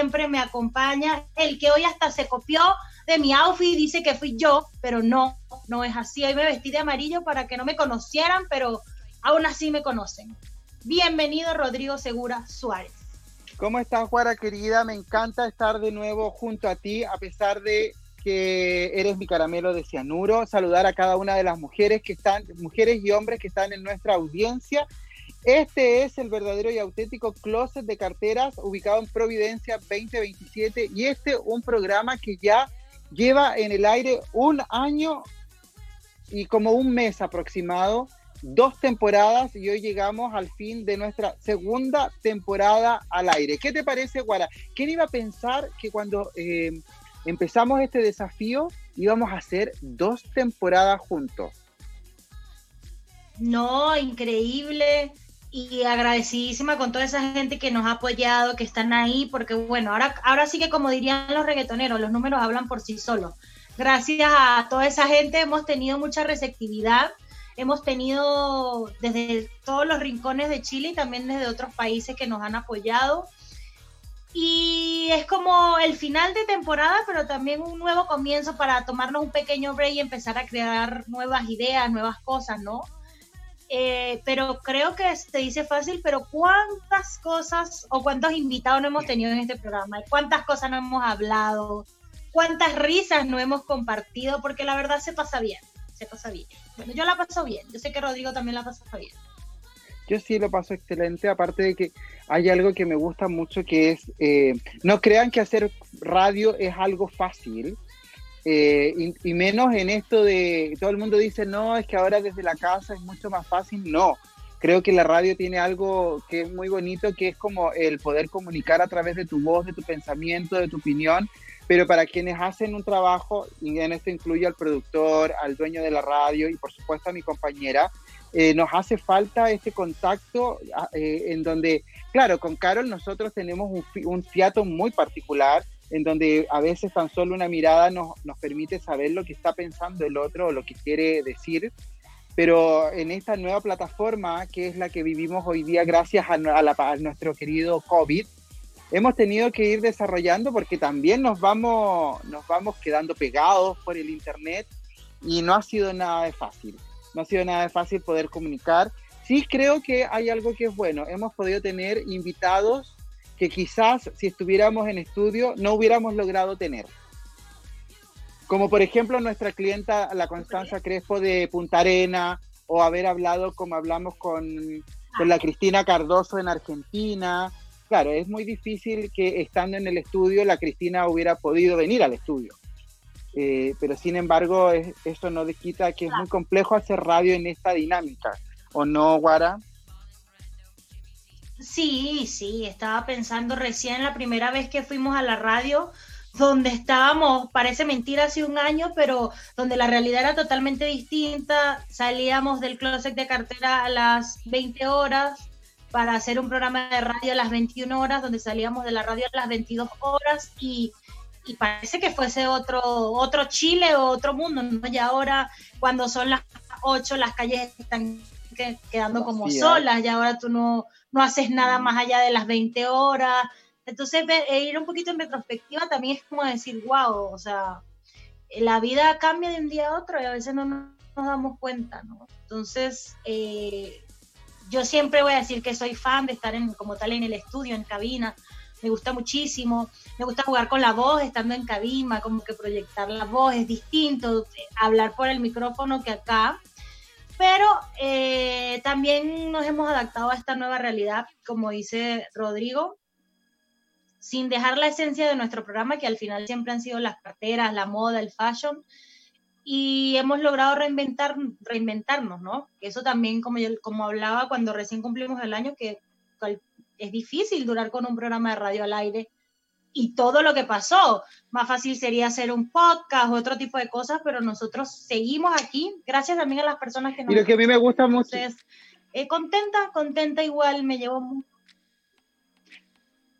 siempre me acompaña, el que hoy hasta se copió de mi outfit dice que fui yo, pero no, no es así. Hoy me vestí de amarillo para que no me conocieran, pero aún así me conocen. Bienvenido Rodrigo Segura Suárez. ¿Cómo estás, Juara querida? Me encanta estar de nuevo junto a ti, a pesar de que eres mi caramelo de cianuro. Saludar a cada una de las mujeres que están, mujeres y hombres que están en nuestra audiencia. Este es el verdadero y auténtico closet de carteras ubicado en Providencia 2027 y este un programa que ya lleva en el aire un año y como un mes aproximado, dos temporadas y hoy llegamos al fin de nuestra segunda temporada al aire. ¿Qué te parece, Guara? ¿Quién iba a pensar que cuando eh, empezamos este desafío íbamos a hacer dos temporadas juntos? No, increíble y agradecidísima con toda esa gente que nos ha apoyado, que están ahí, porque bueno, ahora, ahora sí que como dirían los reggaetoneros, los números hablan por sí solos. Gracias a toda esa gente hemos tenido mucha receptividad, hemos tenido desde todos los rincones de Chile y también desde otros países que nos han apoyado. Y es como el final de temporada, pero también un nuevo comienzo para tomarnos un pequeño break y empezar a crear nuevas ideas, nuevas cosas, ¿no? Eh, pero creo que se dice fácil, pero ¿cuántas cosas o cuántos invitados no hemos tenido en este programa? ¿Cuántas cosas no hemos hablado? ¿Cuántas risas no hemos compartido? Porque la verdad se pasa bien, se pasa bien. Bueno, yo la paso bien, yo sé que Rodrigo también la pasa bien. Yo sí lo paso excelente, aparte de que hay algo que me gusta mucho que es, eh, no crean que hacer radio es algo fácil, eh, y, menos en esto de, todo el mundo dice, no, es que ahora desde la casa es mucho más fácil. No, creo que la radio tiene algo que es muy bonito, que es como el poder comunicar a través de tu voz, de tu pensamiento, de tu opinión, pero para quienes hacen un trabajo, y en esto incluye al productor, al dueño de la radio y por supuesto a mi compañera, eh, nos hace falta este contacto ah, eh, en donde, claro, con Carol nosotros tenemos un, un fiato muy particular, en donde a veces tan solo una mirada nos, permite saber lo que está pensando el otro o lo que quiere decir. Pero en esta nueva plataforma, que es la que vivimos hoy día gracias a, nuestro querido COVID, hemos tenido que ir desarrollando porque también nos vamos, nos vamos quedando pegados por el Internet y no ha sido nada de fácil. No ha sido nada de fácil poder comunicar. Sí creo que hay algo que es bueno. Hemos podido tener invitados que quizás si estuviéramos en estudio no hubiéramos logrado tener. Como por ejemplo nuestra clienta, la Constanza Crespo de Punta Arena, o haber hablado como hablamos con, con la Cristina Cardoso en Argentina. Claro, es muy difícil que estando en el estudio la Cristina hubiera podido venir al estudio. Eh, pero sin embargo, eso no quita que es muy complejo hacer radio en esta dinámica. ¿O no, Guara? Sí, sí, estaba pensando recién la primera vez que fuimos a la radio, donde estábamos, parece mentira, hace un año, pero donde la realidad era totalmente distinta. Salíamos del closet de cartera a las 20 horas para hacer un programa de radio a las 21 horas, donde salíamos de la radio a las 22 horas y, y parece que fuese otro, otro Chile o otro mundo, ¿no? Y ahora, cuando son las 8, las calles están quedando como solas, y ahora tú no no haces nada más allá de las 20 horas. Entonces, e ir un poquito en retrospectiva también es como decir, wow, o sea, la vida cambia de un día a otro y a veces no nos damos cuenta, ¿no? Entonces, eh, yo siempre voy a decir que soy fan de estar en, como tal en el estudio, en cabina. Me gusta muchísimo. Me gusta jugar con la voz, estando en cabina, como que proyectar la voz. Es distinto eh, hablar por el micrófono que acá pero eh, también nos hemos adaptado a esta nueva realidad, como dice Rodrigo, sin dejar la esencia de nuestro programa, que al final siempre han sido las carteras, la moda, el fashion, y hemos logrado reinventar, reinventarnos, ¿no? Eso también, como, yo, como hablaba cuando recién cumplimos el año, que es difícil durar con un programa de radio al aire y todo lo que pasó. Más fácil sería hacer un podcast o otro tipo de cosas, pero nosotros seguimos aquí, gracias también a las personas que nos... Y lo que a mí me gusta mucho... Eh, contenta, contenta igual, me llevo muy,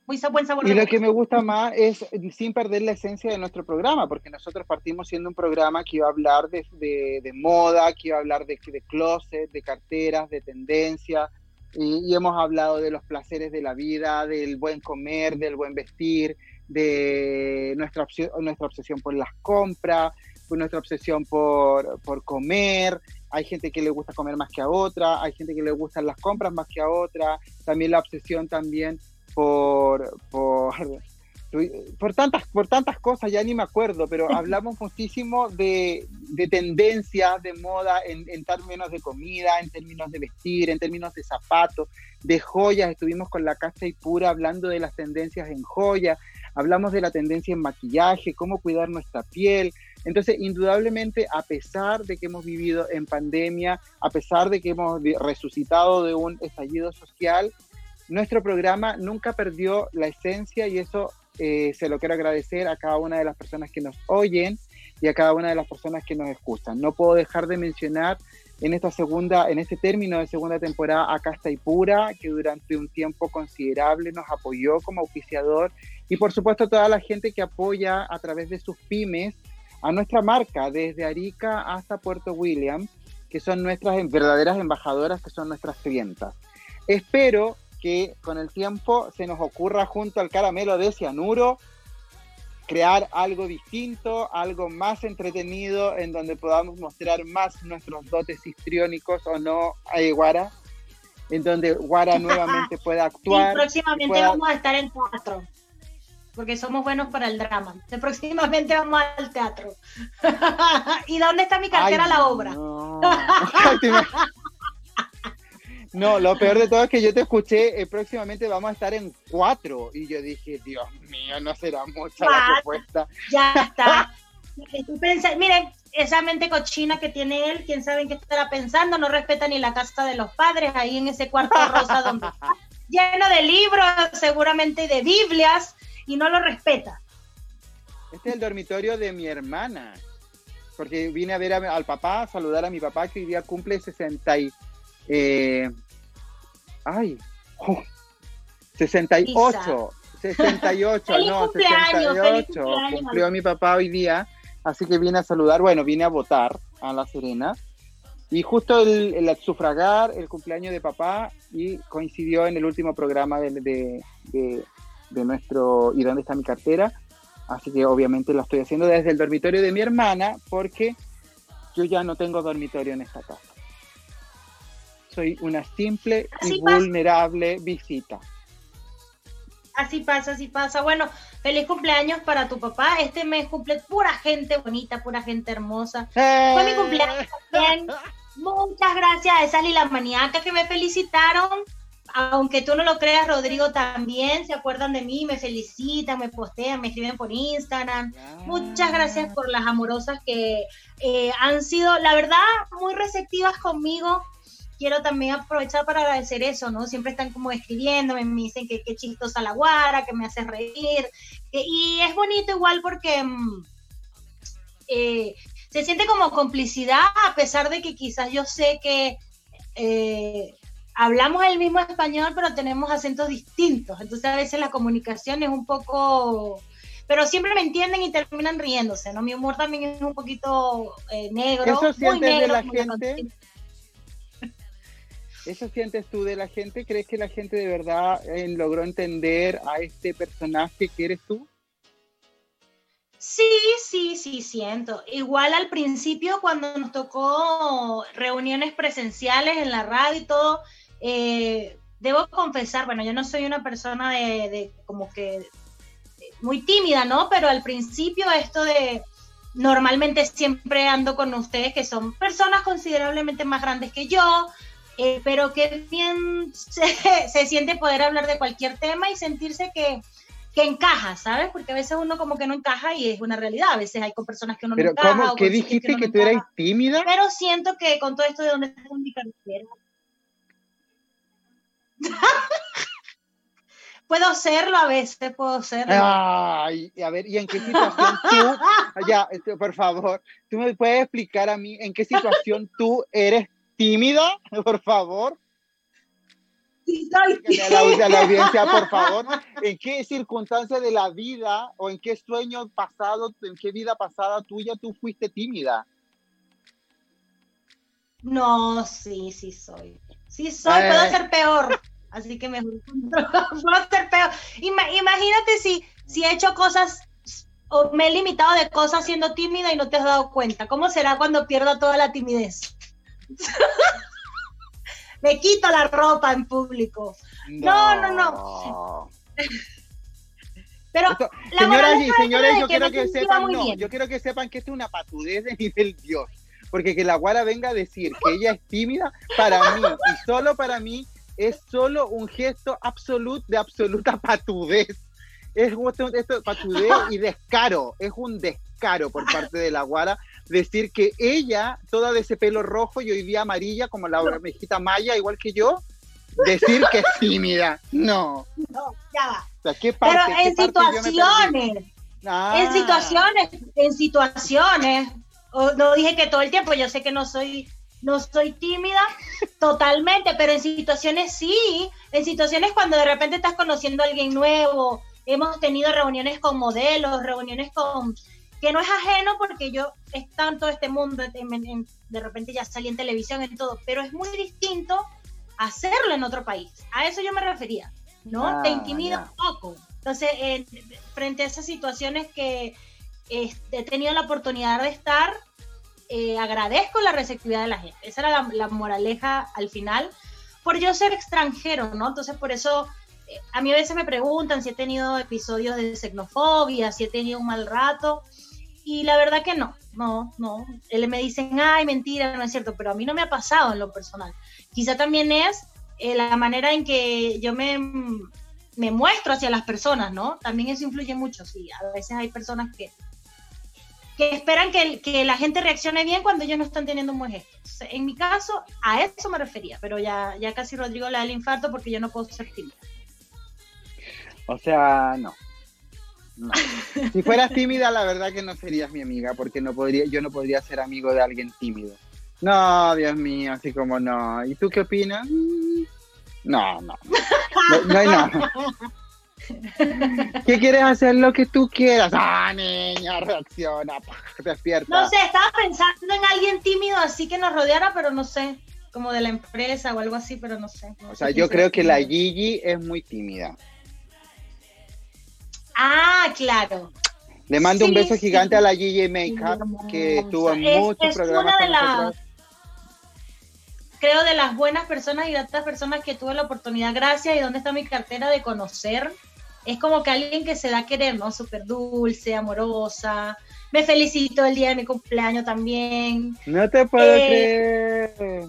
muy buen sabor. Y lo que me gusta más es sin perder la esencia de nuestro programa, porque nosotros partimos siendo un programa que iba a hablar de, de, moda, que iba a hablar de, de closet, de carteras, de tendencia, y, hemos hablado de los placeres de la vida, del buen comer, del buen vestir, de nuestra, nuestra obsesión por las compras, nuestra obsesión por, por comer. Hay gente que le gusta comer más que a otra, hay gente que le gustan las compras más que a otra, también la obsesión también por, por por tantas, por tantas cosas, ya ni me acuerdo, pero hablamos muchísimo de, de tendencias, de moda en, en, términos de comida, en términos de vestir, en términos de zapatos, de joyas. Estuvimos con la Casa y Pura hablando de las tendencias en joyas, hablamos de la tendencia en maquillaje, cómo cuidar nuestra piel. Entonces, indudablemente, a pesar de que hemos vivido en pandemia, a pesar de que hemos resucitado de un estallido social, nuestro programa nunca perdió la esencia y eso eh, se lo quiero agradecer a cada una de las personas que nos oyen y a cada una de las personas que nos escuchan. No puedo dejar de mencionar en esta segunda, en este término de segunda temporada a Casta y Pura, que durante un tiempo considerable nos apoyó como auspiciador, y por supuesto toda la gente que apoya a través de sus pymes a nuestra marca, desde Arica hasta Puerto William, que son nuestras verdaderas embajadoras, que son nuestras clientas. Espero que con el tiempo se nos ocurra junto al caramelo de cianuro crear algo distinto, algo más entretenido, en donde podamos mostrar más nuestros dotes histriónicos o no a Guara, en donde Guara nuevamente pueda actuar. Y próximamente vamos a estar en teatro, porque somos buenos para el drama. próximamente vamos al teatro. ¿Y dónde está mi cartera la obra? No, lo peor de todo es que yo te escuché, eh, próximamente vamos a estar en cuatro. Y yo dije, Dios mío, no será mucha la propuesta. Ya está. miren, esa mente cochina que tiene él, quién sabe en qué estará pensando, no respeta ni la casa de los padres, ahí en ese cuarto rosa donde está, lleno de libros, seguramente de Biblias, y no lo respeta. Este es el dormitorio de mi hermana, porque vine a ver al papá, a saludar a mi papá que hoy día cumple 60 y eh, ay, 68, 68, no, 68, cumplió mi papá hoy día, así que vine a saludar, bueno, vine a votar a La Serena, y justo el, sufragar el cumpleaños de papá y coincidió en el último programa de, de, de, nuestro ¿Y dónde está mi cartera? Así que obviamente lo estoy haciendo desde el dormitorio de mi hermana porque yo ya no tengo dormitorio en esta casa soy una simple y vulnerable visita. Así pasa, así pasa. Bueno, feliz cumpleaños para tu papá. Este mes cumple pura gente bonita, pura gente hermosa. Fue mi cumpleaños también. Muchas gracias a esa lila maníaca que me felicitaron. Aunque tú no lo creas, Rodrigo también se acuerdan de mí, me felicitan, me postean, me escriben por Instagram. Muchas gracias por las amorosas que eh, han sido, la verdad, muy receptivas conmigo quiero también aprovechar para agradecer eso, ¿no? Siempre están como escribiéndome, me dicen que qué chistosa la guara, que me hace reír. y es bonito igual porque mm, eh, se siente como complicidad, a pesar de que quizás yo sé que eh, hablamos el mismo español, pero tenemos acentos distintos. Entonces a veces la comunicación es un poco pero siempre me entienden y terminan riéndose, ¿no? Mi humor también es un poquito eh, negro. ¿Eso muy negro, de la gente? ¿Eso sientes tú de la gente? ¿Crees que la gente de verdad eh, logró entender a este personaje que eres tú? Sí, sí, sí, siento. Igual al principio cuando nos tocó reuniones presenciales en la radio y todo, eh, debo confesar, bueno, yo no soy una persona de, de como que muy tímida, ¿no? Pero al principio esto de normalmente siempre ando con ustedes que son personas considerablemente más grandes que yo, eh, pero qué bien se, siente poder hablar de cualquier tema y sentirse que, que, encaja, ¿sabes? Porque a veces uno como que no encaja y es una realidad, a veces hay con personas que uno no encaja. ¿Cómo? ¿Qué dijiste que, tú eras tímida? Pero siento que con todo esto de donde está mi puedo serlo a veces, puedo serlo. Ay, a ver, ¿y en qué situación tú, ya, este, por favor, tú me puedes explicar a mí en qué situación tú eres tímida, por favor. A la, audiencia, por favor, ¿en qué circunstancia de la vida o en qué sueño pasado, en qué vida pasada tuya tú fuiste tímida? No, sí, sí soy. Sí soy, puedo eh. ser peor. Así que mejor puedo ser peor. imagínate si, si he hecho cosas o me he limitado de cosas siendo tímida y no te has dado cuenta. ¿Cómo será cuando pierda toda la timidez? me quito la ropa en público. No, no, no. Pero señoras y señores, yo quiero que sepan, no, yo quiero que sepan que esto es una patudez de nivel Dios. Porque que la guara venga a decir que ella es tímida, para mí, y solo para mí, es solo un gesto absoluto de absoluta patudez. Es esto, patudez y descaro, es un descaro por parte de la guara decir que ella, toda de ese pelo rojo y hoy día amarilla, como la mejita maya, igual que yo, decir que es tímida. No. No, ya va. Pero en situaciones, en ah. situaciones, en situaciones, no dije que todo el tiempo, yo sé que no soy no soy tímida totalmente, pero en situaciones sí, en situaciones cuando de repente estás conociendo a alguien nuevo, hemos tenido reuniones con modelos, reuniones con que no es ajeno porque yo estaba en todo este mundo, de repente ya salí en televisión, en todo, pero es muy distinto hacerlo en otro país. A eso yo me refería, ¿no? Te ah, intimida un poco. Entonces, frente a esas situaciones que he tenido la oportunidad de estar, eh, agradezco la receptividad de la gente. Esa era la, moraleja al final, por yo ser extranjero, ¿no? Entonces, por eso eh, a mí a veces me preguntan si he tenido episodios de xenofobia, si he tenido un mal rato, y la verdad que no, no, no. Él me dicen, ay, mentira, no es cierto, pero a mí no me ha pasado en lo personal. Quizá también es eh, la manera en que yo me, me muestro hacia las personas, ¿no? También eso influye mucho, sí. A veces hay personas que que esperan que, que, la gente reaccione bien cuando ellos no están teniendo un buen gesto. En mi caso, a eso me refería, pero ya, ya casi Rodrigo le da el infarto porque yo no puedo ser tímida. O sea, no. Si fueras tímida, la verdad que no serías mi amiga, porque no podría, yo no podría ser amigo de alguien tímido. No, Dios mío, así como no. ¿Y tú qué opinas? No, no. No, no hay nada. ¿Qué quieres hacer lo que tú quieras? Ah, niña, reacciona, despierta. No sé, estaba pensando en alguien tímido así que nos rodeara, pero no sé, como de la empresa o algo así, pero no sé. o sea, yo creo que la Gigi es muy tímida. Ah, claro. Le mando un beso gigante a la Gigi Makeup, que estuvo en muchos programas con creo de las buenas personas y de estas personas que tuve la oportunidad, gracias, y dónde está mi cartera de conocer es como que alguien que se da a querer, ¿no? Súper dulce, amorosa. Me felicito el día de mi cumpleaños también. No te puedo eh, creer.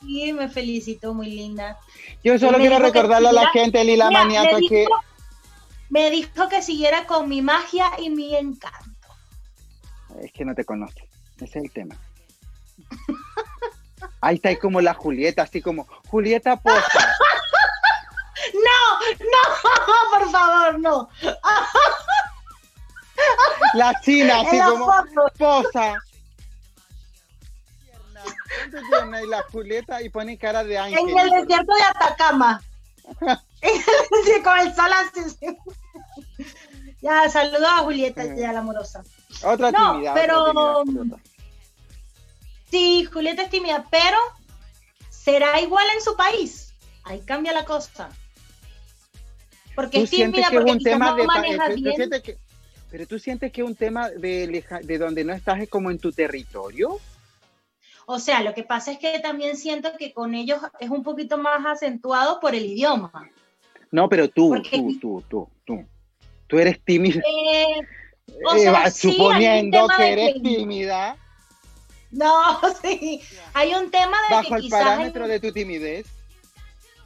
Sí, me felicito, muy linda. Yo solo quiero recordarle a la gente, Lila Maniato, que... Me dijo que siguiera con mi magia y mi encanto. Es que no te conoce, ese es el tema. Ahí está como la Julieta, así como, Julieta Posta. No, no, por favor, no. La china, así como posa. Y la Julieta y pone cara de ángel. En el desierto de Atacama. con el sol así. Ya, saludo a Julieta y a la amorosa. Otra no, tímida. Pero. sí, Julieta es tímida, pero será igual en su país. Ahí cambia la cosa. Porque es tímida, porque un tema de, maneja bien. pero tú sientes que es un tema de, de donde no estás es como en tu territorio. O sea, lo que pasa es que también siento que con ellos es un poquito más acentuado por el idioma. No, pero tú, tú, tú, tú, tú. Tú eres tímida. Eh, o sea, suponiendo que eres tímida. No, sí. Hay un tema de Bajo el parámetro de tu timidez.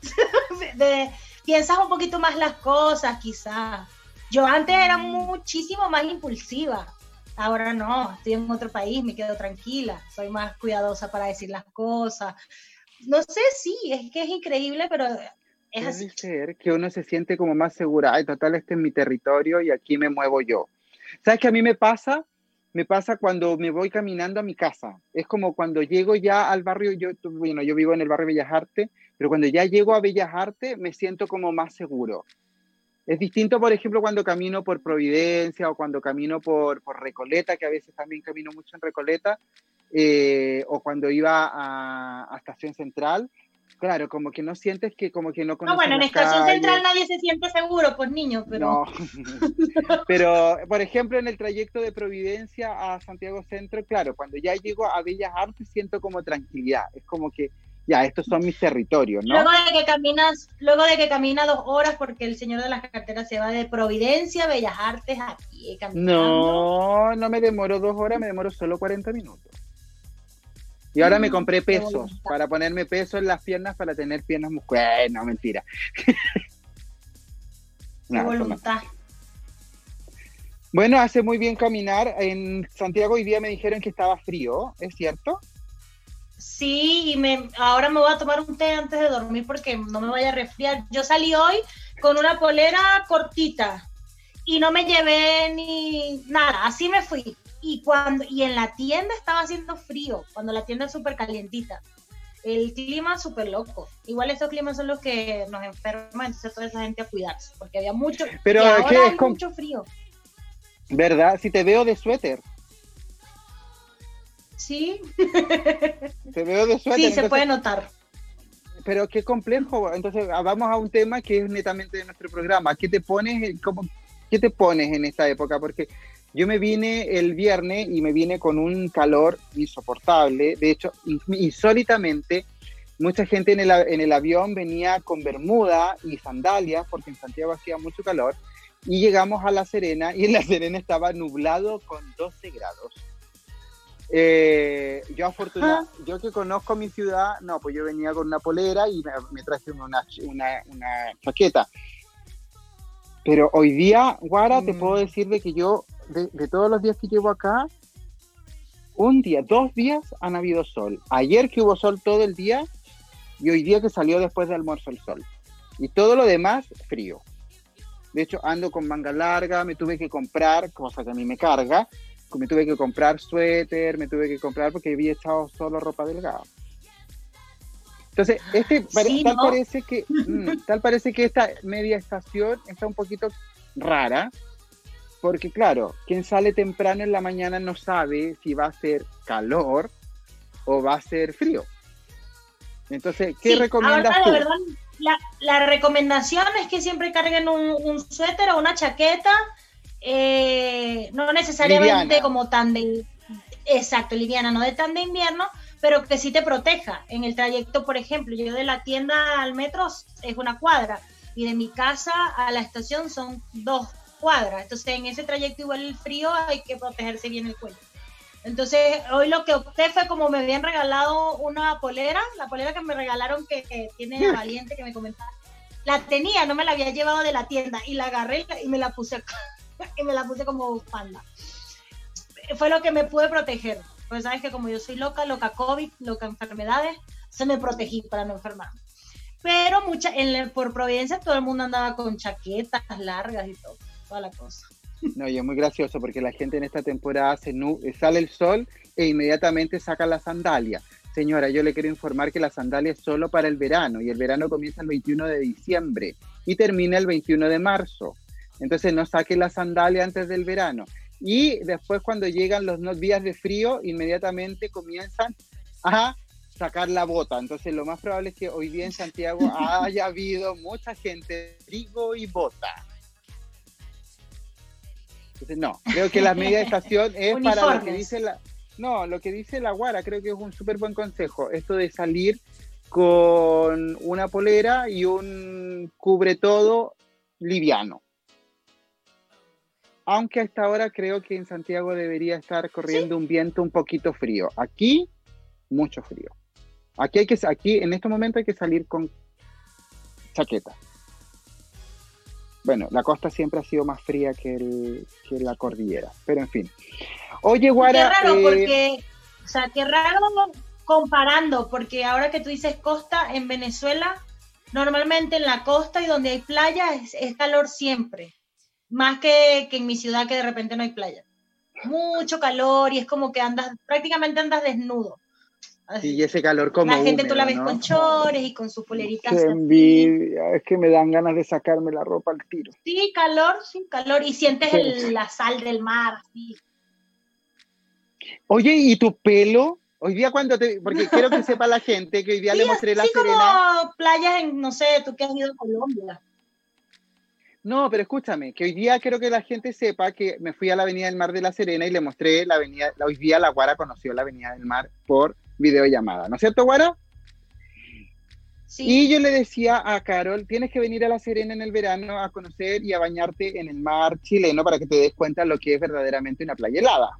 de, piensas un poquito más las cosas, quizás. Yo antes era mm. muchísimo más impulsiva. Ahora no, estoy en otro país, me quedo tranquila, soy más cuidadosa para decir las cosas. No sé, sí, es que es increíble, pero es así. ser que uno se siente como más segura. Ay, total, este es mi territorio y aquí me muevo yo. ¿Sabes qué a mí me pasa? Me pasa cuando me voy caminando a mi casa. Es como cuando llego ya al barrio, yo, bueno, yo vivo en el barrio Bellas Artes, pero cuando ya llego a Bellas Artes me siento como más seguro. Es distinto, por ejemplo, cuando camino por Providencia o cuando camino por, por Recoleta, que a veces también camino mucho en Recoleta, eh, o cuando iba a, a, Estación Central. Claro, como que no sientes que como que no conoces No, bueno, en Estación. Central nadie se siente seguro, pues niño, pero... No. Pero, por ejemplo, en el trayecto de Providencia a Santiago Centro, claro, cuando ya llego a Bellas Artes siento como tranquilidad. Es como que, ya, estos son mis territorios, ¿no? Luego de que caminas, luego de que camina dos horas porque el señor de las carteras se va de Providencia a Bellas Artes a pie caminando. No, no me demoro dos horas, me demoro solo 40 minutos. Y ahora me compré pesos para ponerme peso en las piernas para tener piernas musculares. No, mentira. Qué No, eso no. voluntad. Bueno, hace muy bien caminar. En Santiago hoy día me dijeron que estaba frío, ¿es cierto? Sí, y me, ahora me voy a tomar un té antes de dormir porque no me vaya a resfriar. Yo salí hoy con una polera cortita y no me llevé ni nada, así me fui. Y cuando y en la tienda estaba haciendo frío, cuando la tienda es súper calientita. El clima súper loco. Igual esos climas son los que nos enferman, entonces toda esa gente a cuidarse, porque había mucho, Pero, y ahora ¿qué es hay con- mucho frío. ¿Verdad? Si te veo de suéter, Sí, te veo de suéter. sí, se puede notar. Pero qué complejo. Entonces, ah, vamos a un tema que es netamente de nuestro programa. ¿Qué te pones, cómo, qué te pones en esta época? Porque yo me vine el viernes y me vine con un calor insoportable. De hecho, in- insólitamente, mucha gente en el, en el avión venía con bermuda y sandalias porque en Santiago hacía mucho calor. Y llegamos a La Serena y en La Serena estaba nublado con 12 grados. Eh, yo afortunadamente, yo que conozco mi ciudad, no, pues yo venía con una polera y me, me traje una, una, una chaqueta. Pero hoy día, Guara, te Mm. puedo decir de que yo, de, de todos los días que llevo acá, un día, dos días han habido sol. Ayer que hubo sol todo el día y hoy día que salió después de almuerzo el sol. Y todo lo demás, frío. De hecho, ando con manga larga, me tuve que comprar, cosa que a mí me carga, me tuve que comprar suéter, me tuve que comprar porque había echado solo ropa delgada. Entonces, este Sí, tal ¿no? parece que mm, tal parece que esta media estación está un poquito rara, porque claro, quien sale temprano en la mañana no sabe si va a ser calor o va a ser frío. Entonces, ¿qué Sí, recomiendas ahora, tú? de verdad, la, la recomendación es que siempre carguen un, un suéter o una chaqueta, eh, no necesariamente Liviana. como tan de, exacto, liviana, no de tan de invierno, pero que sí te proteja. En el trayecto, por ejemplo, yo de la tienda al metro es una cuadra y de mi casa a la estación son dos cuadras. Entonces, en ese trayecto igual el frío hay que protegerse bien el cuello. Entonces, hoy lo que opté fue como me habían regalado una polera, la polera que me regalaron que, que tiene a Valiente que me comentaba. La tenía, no me la había llevado de la tienda y la agarré y me la puse y me la puse como panda. Fue lo que me pude proteger. Pues sabes que como yo soy loca, loca COVID, loca enfermedades, se me protegí para no enfermarme. Pero mucha, en la- por Providencia todo el mundo andaba con chaquetas largas y todo, toda la cosa. No, y es muy gracioso porque la gente en esta temporada se nu- sale el sol e inmediatamente saca la sandalia. Señora, yo le quiero informar que la sandalia es solo para el verano y el verano comienza el 21 de diciembre y termina el 21 de marzo. Entonces no saque la sandalia antes del verano. Y después cuando llegan los días de frío, inmediatamente comienzan a sacar la bota. Entonces lo más probable es que hoy día en Santiago haya habido mucha gente trigo y bota. Entonces, no, creo que la media estación es para lo que dice la... No, lo que dice la Guara, creo que es un súper buen consejo. Esto de salir con una polera y un cubre todo liviano. Aunque a esta hora creo que en Santiago debería estar corriendo un viento un poquito frío. Aquí, mucho frío. Aquí hay que, aquí en este momento hay que salir con chaqueta. Bueno, la costa siempre ha sido más fría que, el- que la cordillera, pero en fin. Oye, Guara, qué raro, eh, porque, o sea, qué raro comparando, porque ahora que tú dices costa, en Venezuela, normalmente en la costa y donde hay playa es, es calor siempre, más que, que en mi ciudad que de repente no hay playa. Mucho calor y es como que andas, prácticamente andas desnudo. Y ese calor como la gente tú la ves ¿no? con chores y con sus poleritas. Qué envidia, es que me dan ganas de sacarme la ropa al tiro. Sí, calor, sí, calor. Y sientes Sí. el- la sal del mar, así. Oye, ¿y tu pelo? Hoy día cuando te, porque quiero que sepa la gente que hoy día le mostré la sí, Serena. como playas en, no sé, tú que has ido a Colombia. No, pero escúchame, que hoy día quiero que la gente sepa que me fui a la Avenida del Mar de la Serena y le mostré la avenida, hoy día la Guara conoció la Avenida del Mar por videollamada, ¿no es cierto, Guara? Sí. Y yo le decía a Carol, tienes que venir a La Serena en el verano a conocer y a bañarte en el mar chileno para que te des cuenta lo que es verdaderamente una playa helada.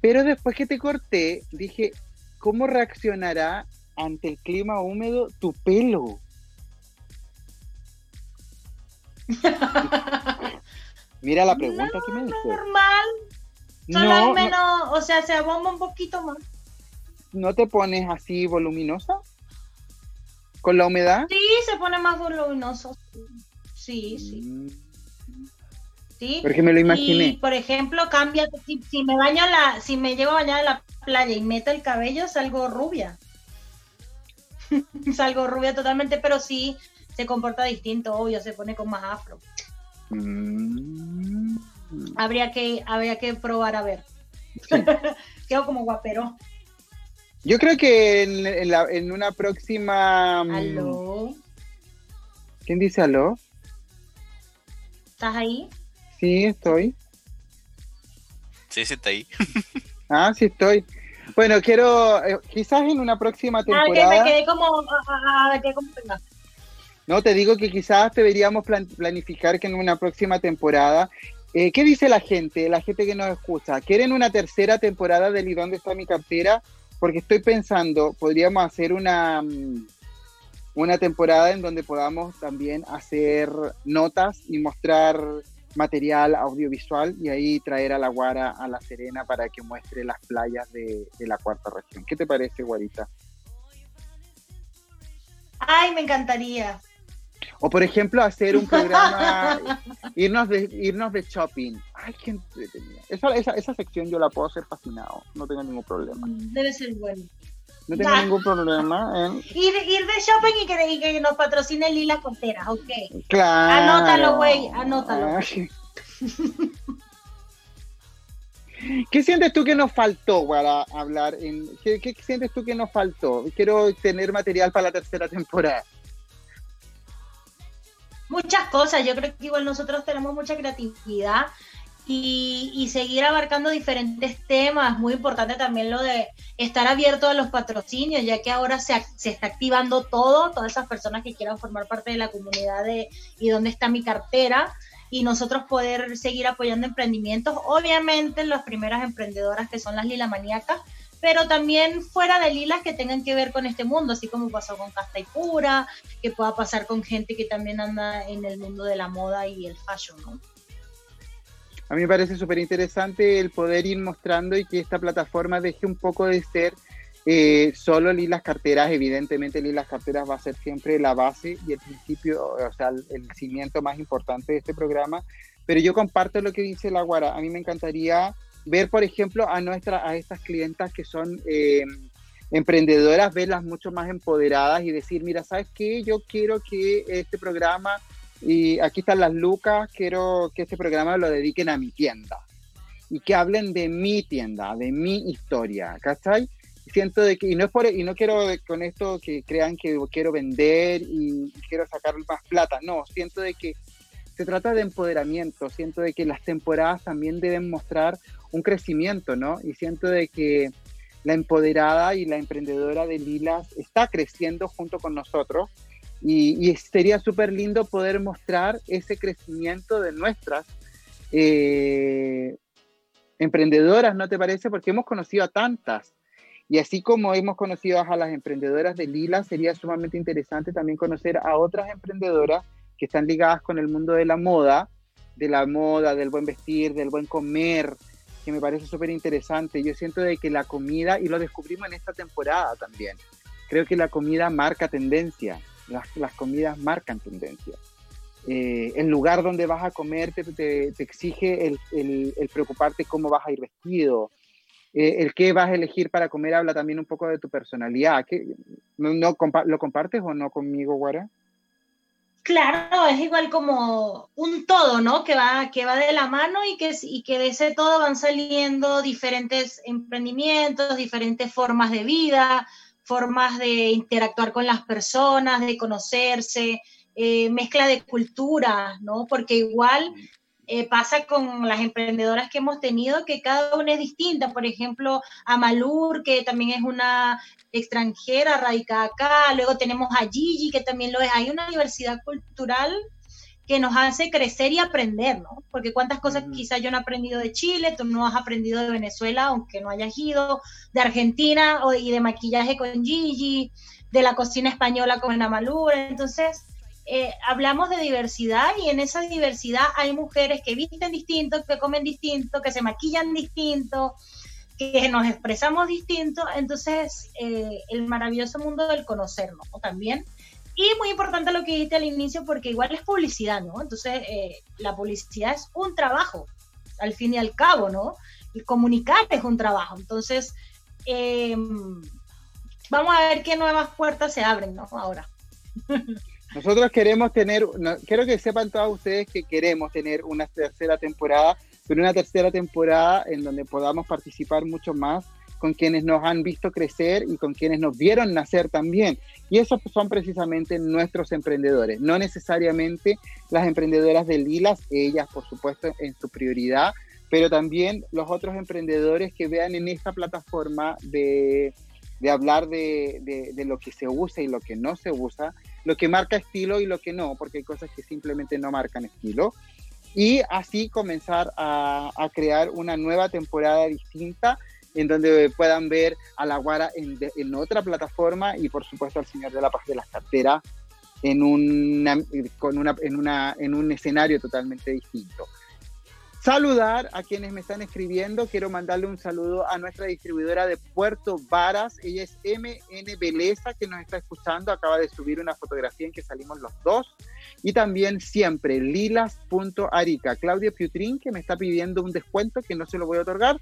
Pero después que te corté, dije, ¿cómo reaccionará ante el clima húmedo tu pelo? Mira la pregunta que me dice. Normal, solo No, no, menos, o sea, se abomba un poquito más. ¿No te pones así voluminosa? ¿Con la humedad? Sí, se pone más voluminoso. Sí, sí, Mm, sí. Porque me lo Y, imaginé. por ejemplo, cambia, si, si me baño la, si me llevo a bañar en la playa y meto el cabello, salgo rubia. salgo rubia totalmente, pero sí se comporta distinto, obvio, se pone con más afro. Mm. Habría que, habría que probar a ver. Sí. Quedo como guapero. Yo creo que en, en la- en una próxima... mm, Aló, ¿Quién dice aló? ¿estás ahí? Sí, estoy. Sí, sí, está ahí. Ah, sí estoy. Bueno, quiero, eh, quizás en una próxima Ah, que temporada, me quedé como, ah, ah, ah, quedé como pegada. no, te digo que quizás deberíamos plan- planificar que en una próxima temporada, eh, ¿qué dice la gente, la gente que nos escucha? ¿Quieren una tercera temporada del ¿Y dónde está mi cartera? Porque estoy pensando, podríamos hacer una, mm, una temporada en donde podamos también hacer notas y mostrar material audiovisual y ahí traer a la Guara a La Serena para que muestre las playas de, de la cuarta región. ¿Qué te parece, Guarita? Ay, me encantaría. O por ejemplo, hacer un programa, irnos de, irnos de shopping. Ay, qué entretenido. Esa, esa, esa sección yo la puedo hacer fascinado, no tengo ningún problema. Debe ser bueno. No tengo ningún problema en... Ir, ir de shopping y que, y que nos patrocine Lila Conteras, ok. Claro. Anótalo, güey, anótalo. Ay. ¿Qué sientes tú que nos faltó para hablar? En, ¿qué, qué sientes tú que nos faltó? Quiero tener material para la tercera temporada. Muchas cosas, yo creo que igual nosotros tenemos mucha creatividad y, y seguir abarcando diferentes temas. Muy importante también lo de estar abierto a los patrocinios, ya que ahora se, se está activando todo, todas esas personas que quieran formar parte de la comunidad de y dónde está mi cartera y nosotros poder seguir apoyando emprendimientos, obviamente las primeras emprendedoras que son las lilamaníacas, pero también fuera de lilas que tengan que ver con este mundo, así como pasó con Casta y Pura, que pueda pasar con gente que también anda en el mundo de la moda y el fashion, ¿no? A mí me parece súper interesante el poder ir mostrando y que esta plataforma deje un poco de ser eh, solo Lilas Carteras. Evidentemente, Lilas Carteras va a ser siempre la base y el principio, o sea, el, el cimiento más importante de este programa. Pero yo comparto lo que dice la Guara. A mí me encantaría ver, por ejemplo, a, nuestra, a estas clientas que son eh, emprendedoras, verlas mucho más empoderadas y decir, mira, ¿sabes qué? Yo quiero que este programa y aquí están las lucas, quiero que este programa lo dediquen a mi tienda y que hablen de mi tienda, de mi historia, ¿cachai? Siento de que, y no, es por, y no quiero con esto que crean que quiero vender y quiero sacar más plata, no, siento de que se trata de empoderamiento, siento de que las temporadas también deben mostrar un crecimiento, ¿no? Y siento de que la empoderada y la emprendedora de Lilas está creciendo junto con nosotros y, y sería súper lindo poder mostrar ese crecimiento de nuestras eh, emprendedoras, ¿no te parece? Porque hemos conocido a tantas. Y así como hemos conocido a las emprendedoras de Lila, sería sumamente interesante también conocer a otras emprendedoras que están ligadas con el mundo de la moda, de la moda, del buen vestir, del buen comer, que me parece súper interesante. Yo siento de que la comida, y lo descubrimos en esta temporada también, creo que la comida marca tendencia, las, comidas marcan tendencia. Eh, el lugar donde vas a comer te, exige el, preocuparte cómo vas a ir vestido. Eh, el qué vas a elegir para comer habla también un poco de tu personalidad. ¿Qué- no, ¿Lo compartes o no conmigo, Guara? Claro, es igual como un todo, ¿no? Que va, que va de la mano y que, y que de ese todo van saliendo diferentes emprendimientos, diferentes formas de vida, formas de interactuar con las personas, de conocerse, eh, mezcla de culturas, ¿no? Porque igual eh, pasa con las emprendedoras que hemos tenido, que cada una es distinta. Por ejemplo, Amalur, que también es una extranjera radicada acá. Luego tenemos a Gigi, que también lo es. Hay una diversidad cultural que nos hace crecer y aprender, ¿no? Porque cuántas cosas quizás yo no he aprendido de Chile, tú no has aprendido de Venezuela, aunque no hayas ido, de Argentina o, y de maquillaje con Gigi, de la cocina española con Amalur. Entonces, eh, hablamos de diversidad y en esa diversidad hay mujeres que visten distinto, que comen distinto, que se maquillan distinto, que nos expresamos distinto. Entonces, eh, el maravilloso mundo del conocernos también. Y muy importante lo que dijiste al inicio, porque igual es publicidad, ¿no? Entonces, eh, la publicidad es un trabajo, al fin y al cabo, ¿no? El comunicar es un trabajo. Entonces, vamos a ver qué nuevas puertas se abren, ¿no? Ahora. Nosotros queremos tener, quiero que sepan todos ustedes que queremos tener una tercera temporada, pero una tercera temporada en donde podamos participar mucho más con quienes nos han visto crecer y con quienes nos vieron nacer también. Y esos son precisamente nuestros emprendedores, no necesariamente las emprendedoras de Lilas, ellas por supuesto en su prioridad, pero también los otros emprendedores que vean en esta plataforma de, de hablar de, de, de, lo que se usa y lo que no se usa, lo que marca estilo y lo que no, porque hay cosas que simplemente no marcan estilo. Y así comenzar a, crear una nueva temporada distinta en donde puedan ver a la Guara en, en, otra plataforma y por supuesto al Señor de la Paz de las Carteras en, una, con una, en, una, en un escenario totalmente distinto saludar a quienes me están escribiendo. Quiero mandarle un saludo a nuestra distribuidora de Puerto Varas. Ella es MN Beleza, que nos está escuchando. Acaba de subir una fotografía en que salimos los dos. Y también siempre lilas.arica. Claudia Piutrin, que me está pidiendo un descuento que no se lo voy a otorgar,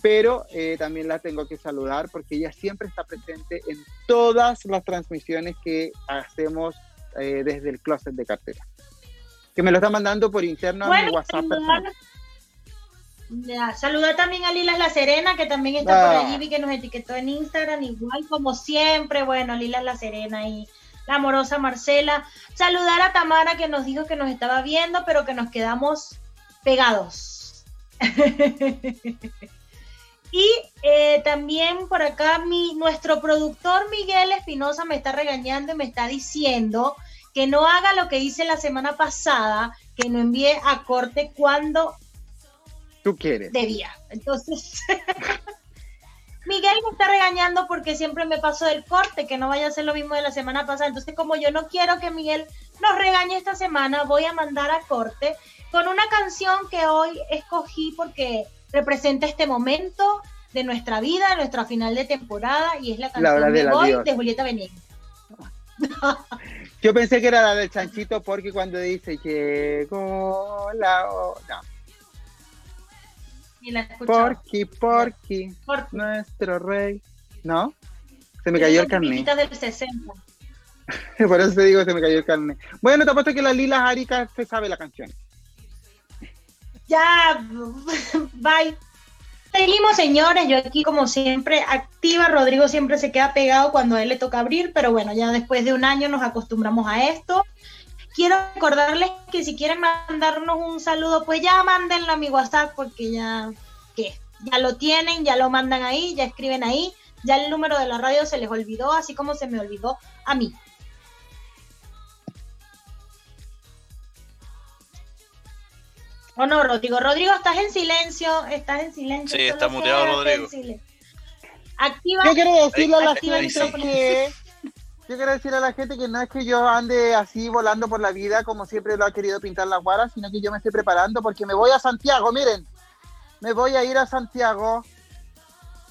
pero eh, también la tengo que saludar porque ella siempre está presente en todas las transmisiones que hacemos eh, desde el closet de cartera que me lo está mandando por interno a mi WhatsApp saluda también a Lilas La Serena, que también está por ah. allí y que nos etiquetó en Instagram, igual como siempre. Bueno, Lilas La Serena y la amorosa Marcela. Saludar a Tamara, que nos dijo que nos estaba viendo, pero que nos quedamos pegados. y eh, también por acá mi, nuestro productor Miguel Espinosa me está regañando y me está diciendo que no haga lo que hice la semana pasada, que no envíe a corte cuando tú quieres. Debía. Entonces, Miguel me está regañando porque siempre me paso del corte, que no vaya a ser lo mismo de la semana pasada. Entonces, como yo no quiero que Miguel nos regañe esta semana, voy a mandar a corte con una canción que hoy escogí porque representa este momento de nuestra vida, nuestra final de temporada, y es la canción de, Hoy de Julieta Venegas. Yo pensé que era la del chanchito porque cuando dice llegó la hora. Porky, Porky, nuestro rey. ¿No? Se me cayó el carnet. del 60. Por eso te digo, se me cayó el carnet. Bueno, te apuesto que la Lila Arica se sabe la canción. Ya, bye. Seguimos, señores. Yo aquí, como siempre, activa. Rodrigo siempre se queda pegado cuando a él le toca abrir, pero bueno, ya después de un año nos acostumbramos a esto. Quiero recordarles que si quieren mandarnos un saludo, pues ya mándenlo a mi WhatsApp porque ya, ¿qué? Ya lo tienen, ya lo mandan ahí, ya escriben ahí. Ya el número de la radio se les olvidó, así como se me olvidó a mí. ¿O no, Rodrigo? Rodrigo, estás en silencio, estás en silencio. Sí, está muteado Rodrigo. Activa. Yo quiero decirle a la gente que... Yo quiero decir a la gente que no es que yo ande así volando por la vida como siempre lo ha querido pintar la guara, sino que yo me estoy preparando porque me voy a Santiago, miren. Me voy a ir a Santiago.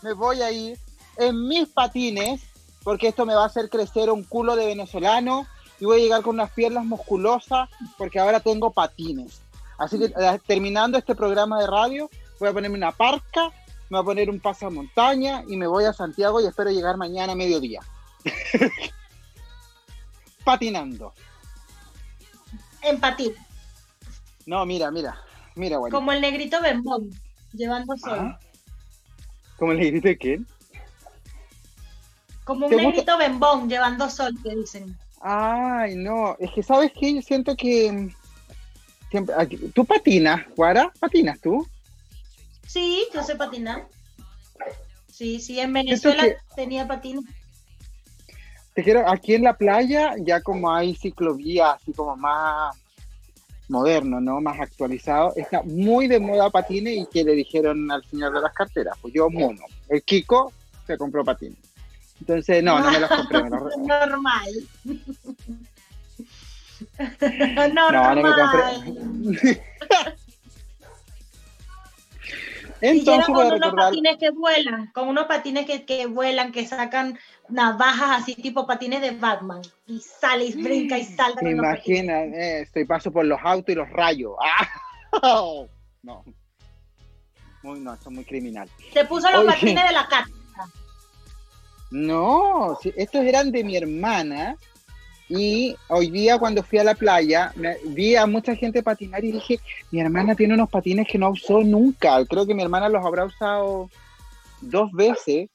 Me voy a ir en mis patines, porque esto me va a hacer crecer un culo de venezolano y voy a llegar con unas piernas musculosas porque ahora tengo patines. Así que eh, terminando este programa de radio, voy a ponerme una parca, me voy a poner un pasamontaña y me voy a Santiago y espero llegar mañana a mediodía. Patinando. en patín. No, mira, mira, mira. Como el negrito Bembón, llevando sol. Ah. ¿Cómo le dijiste quién? Como un negrito Bembón, llevando sol, que dicen. Ay, no, es que sabes qué, yo siento que siempre, aquí- tú patinas, Guara, patinas tú. Sí, yo sé patinar. Sí, sí, en Venezuela que- tenía patines. Te quiero, aquí en la playa ya como hay ciclovía así como más moderno, ¿no? Más actualizado, está muy de moda patines y que le dijeron al señor de las carteras, pues yo mono. El Kiko se compró patines. Entonces, no, no me los compré, me los Normal. No, no me compré. Entonces con unos recordar, patines que vuelan, con unos patines que, que vuelan, que sacan navajas así tipo patines de Batman. Y sale y brinca y salta. los patines. imaginas, eh, estoy paso por los autos y los rayos. ¡Ah! No. Muy, no, eso es muy criminal. Se puso los Oye. patines de la casa. No, estos eran de mi hermana y hoy día cuando fui a la playa me- vi a mucha gente patinar y dije, mi hermana tiene unos patines que no usó nunca. Creo que mi hermana los habrá usado dos veces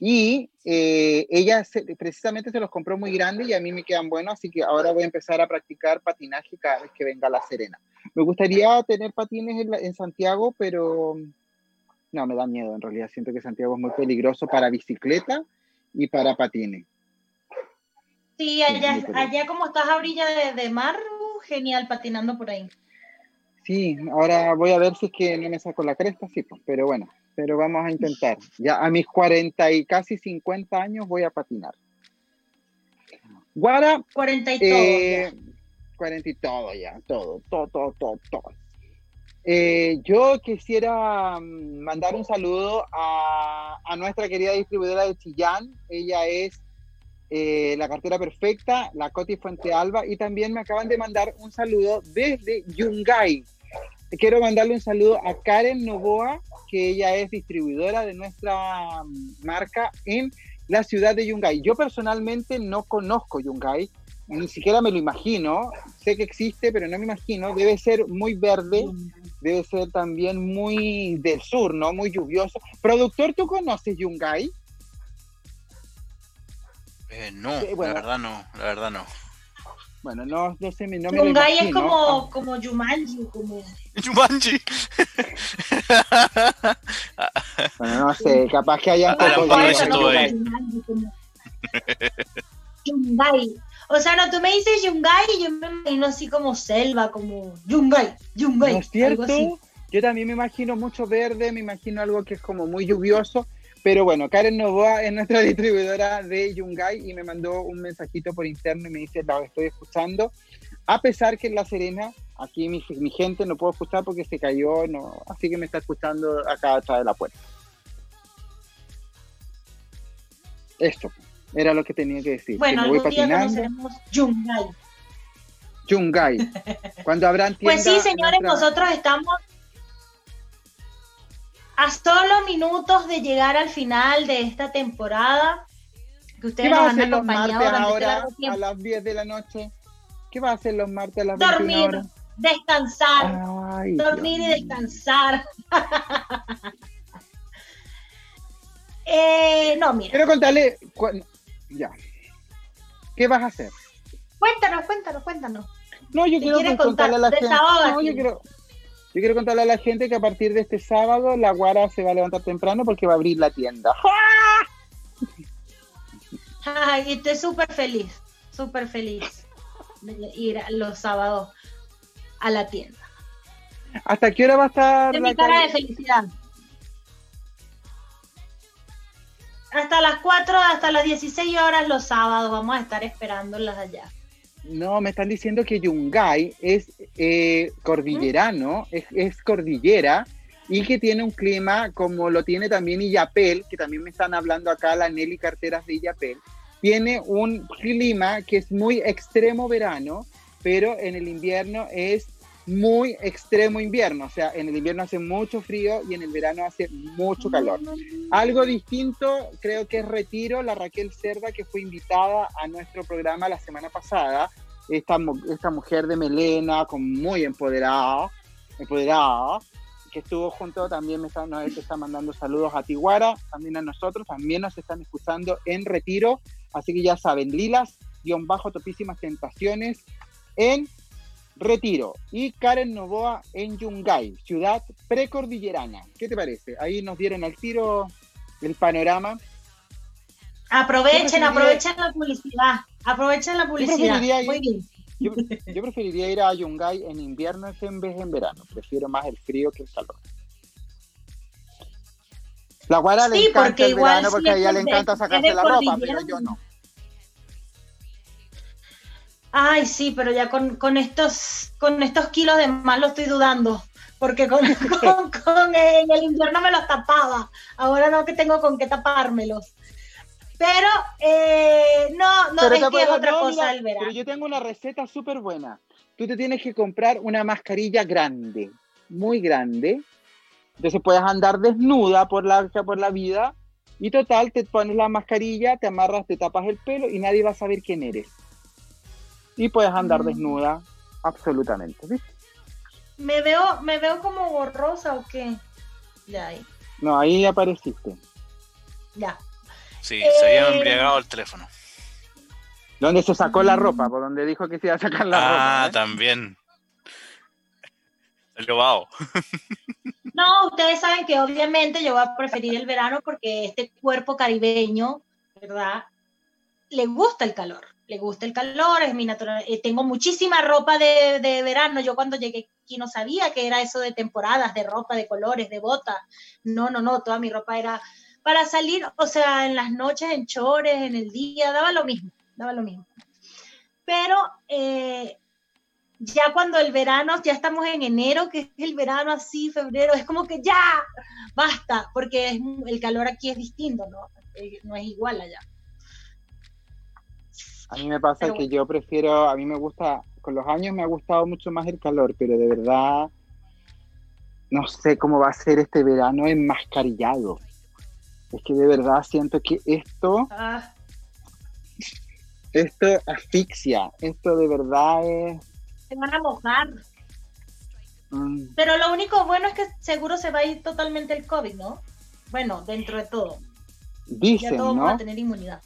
y eh, ella se- precisamente se los compró muy grandes y a mí me quedan buenos, así que ahora voy a empezar a practicar patinaje cada vez que venga a La Serena. Me gustaría tener patines en, en Santiago, pero no, me da miedo en realidad. Siento que Santiago es muy peligroso para bicicleta y para patines. Sí, allá, allá como estás a orilla de, de mar, genial patinando por ahí. Sí, ahora voy a ver si es que no me saco la cresta, sí, pues, pero bueno, pero vamos a intentar. Ya a mis 40 y casi 50 años voy a patinar. Guara, 40 y todo. eh, 40 y todo ya, todo, todo, todo, todo, todo. Eh, yo quisiera mm, mandar un saludo a, a nuestra querida distribuidora de Chillán. Ella es eh, la cartera perfecta, la Coti Fuente Alba, y también me acaban de mandar un saludo desde Yungay. Quiero mandarle un saludo a Karen Novoa, que ella es distribuidora de nuestra mm, marca en la ciudad de Yungay. Yo personalmente no conozco Yungay, ni siquiera me lo imagino. Sé que existe, pero no me imagino. Debe ser muy verde, debe ser también muy del sur, ¿no? Muy lluvioso. Productor, ¿tú conoces Yungay? Eh, no, Sí, bueno. la verdad no, la verdad no. Bueno, no, no sé, no me lo Yungay es como, como Jumanji, como... Jumanji. Bueno, no sé, capaz que hayan Ah, eso, sí ¿no? ahí. Jumanji, como- Yungay. O sea, no, tú me dices Yungay y yo me imagino así como selva, como Yungay, Yungay. ¿No es cierto? algo así. Yo también me imagino mucho verde, me imagino algo que es como muy lluvioso. Pero bueno, Karen Novoa es nuestra distribuidora de Yungay y me mandó un mensajito por interno y me dice, la estoy escuchando. A pesar que en La Serena, aquí mi, mi gente no puedo escuchar porque se cayó, no, así que me está escuchando acá atrás de la puerta. Esto era lo que tenía que decir. Bueno, que me voy patinando. Yungay. Yungay. Cuando habrán Pues sí, señores, nuestra- nosotros estamos a solo minutos de llegar al final de esta temporada. Que ¿Qué ustedes nos han hacer los acompañado este ahora a las 10 de la noche? ¿Qué vas a hacer los martes a las 21 Dormir, horas? descansar, Ay, dormir y Dios mío. descansar. eh, no, mira, Quiero contarle. Ya. ¿Qué vas a hacer? cuéntanos, cuéntanos, cuéntanos. No, yo ¿Qué quiero a la gente. No, yo quiero. Yo quiero contarle a la gente que a partir de este sábado la Guara se va a levantar temprano porque va a abrir la tienda. Ay, estoy súper feliz, súper feliz de ir los sábados a la tienda. ¿Hasta qué hora va a estar De la mi cara de felicidad. Hasta las 4, hasta las 16 horas los sábados vamos a estar esperándolas allá. No, me están diciendo que Yungay es eh, cordillerano, es, es cordillera y que tiene un clima como lo tiene también Illapel, que también me están hablando acá la Nelly Carteras de Illapel. Tiene un clima que es muy extremo verano, pero en el invierno es muy extremo invierno. O sea, en el invierno hace mucho frío y en el verano hace mucho calor. Algo distinto creo que es Retiro, la Raquel Cerda que fue invitada a nuestro programa la semana pasada, esta, esta mujer de melena, con muy empoderada, empoderada, que estuvo junto, también me está, nos está mandando saludos a Tiguara, también a nosotros, también nos están escuchando en retiro, así que ya saben, Lilas, guion bajo, topísimas tentaciones, en retiro, y Karen Novoa en Yungay, ciudad precordillerana. ¿Qué te parece? Ahí nos dieron al tiro el panorama. Aprovechen, aprovechen la publicidad, aprovechen la publicidad. Muy bien. Yo, preferiría ir a Yungay en invierno en vez de en verano. Prefiero más el frío que el calor. La guara le encanta el verano porque a ella le encanta sacarse la ropa, pero yo no. Ay, sí, pero ya con, estos, con estos kilos de más lo estoy dudando. Porque con, con, en el invierno me los tapaba. Ahora no que tengo con qué tapármelos. Pero eh, no, no, es que es otra cosa el verano. Pero yo tengo una receta súper buena. Tú te tienes que comprar una mascarilla grande, muy grande. Entonces puedes andar desnuda por la, por la vida y total, te pones la mascarilla, te amarras, te tapas el pelo y nadie va a saber quién eres. Y puedes andar mm. desnuda absolutamente. ¿Me veo, ¿Me veo como borrosa o qué? Ya ahí. No, ahí apareciste. Ya. Sí, se había eh, embriagado el teléfono. ¿Dónde se sacó la ropa? Por donde dijo que se iba a sacar la ah, ropa. Ah, también. El. No, ustedes saben que obviamente yo voy a preferir el verano porque este cuerpo caribeño, ¿verdad? Le gusta el calor, le gusta el calor, es mi natural. Eh, tengo muchísima ropa de, de, verano. Yo cuando llegué aquí no sabía que era eso de temporadas, de ropa, de colores, de botas. No, no, no, toda mi ropa era para salir, o sea, en las noches, en chores, en el día, daba lo mismo, daba lo mismo. Pero eh, ya cuando el verano, ya estamos en enero, que es el verano así, febrero, es como que ya, basta, porque el calor aquí es distinto, ¿no? Eh, no es igual allá. A mí me pasa que yo prefiero, a mí me gusta, con los años me ha gustado mucho más el calor, pero de verdad no sé cómo va a ser este verano enmascarillado. Es que de verdad siento que esto, ah. esto asfixia, esto de verdad es... Se van a mojar. Mm. Pero lo único bueno es que seguro se va a ir totalmente el COVID, ¿no? Bueno, dentro de todo. Dicen, ya todos ¿no? van a tener inmunidad.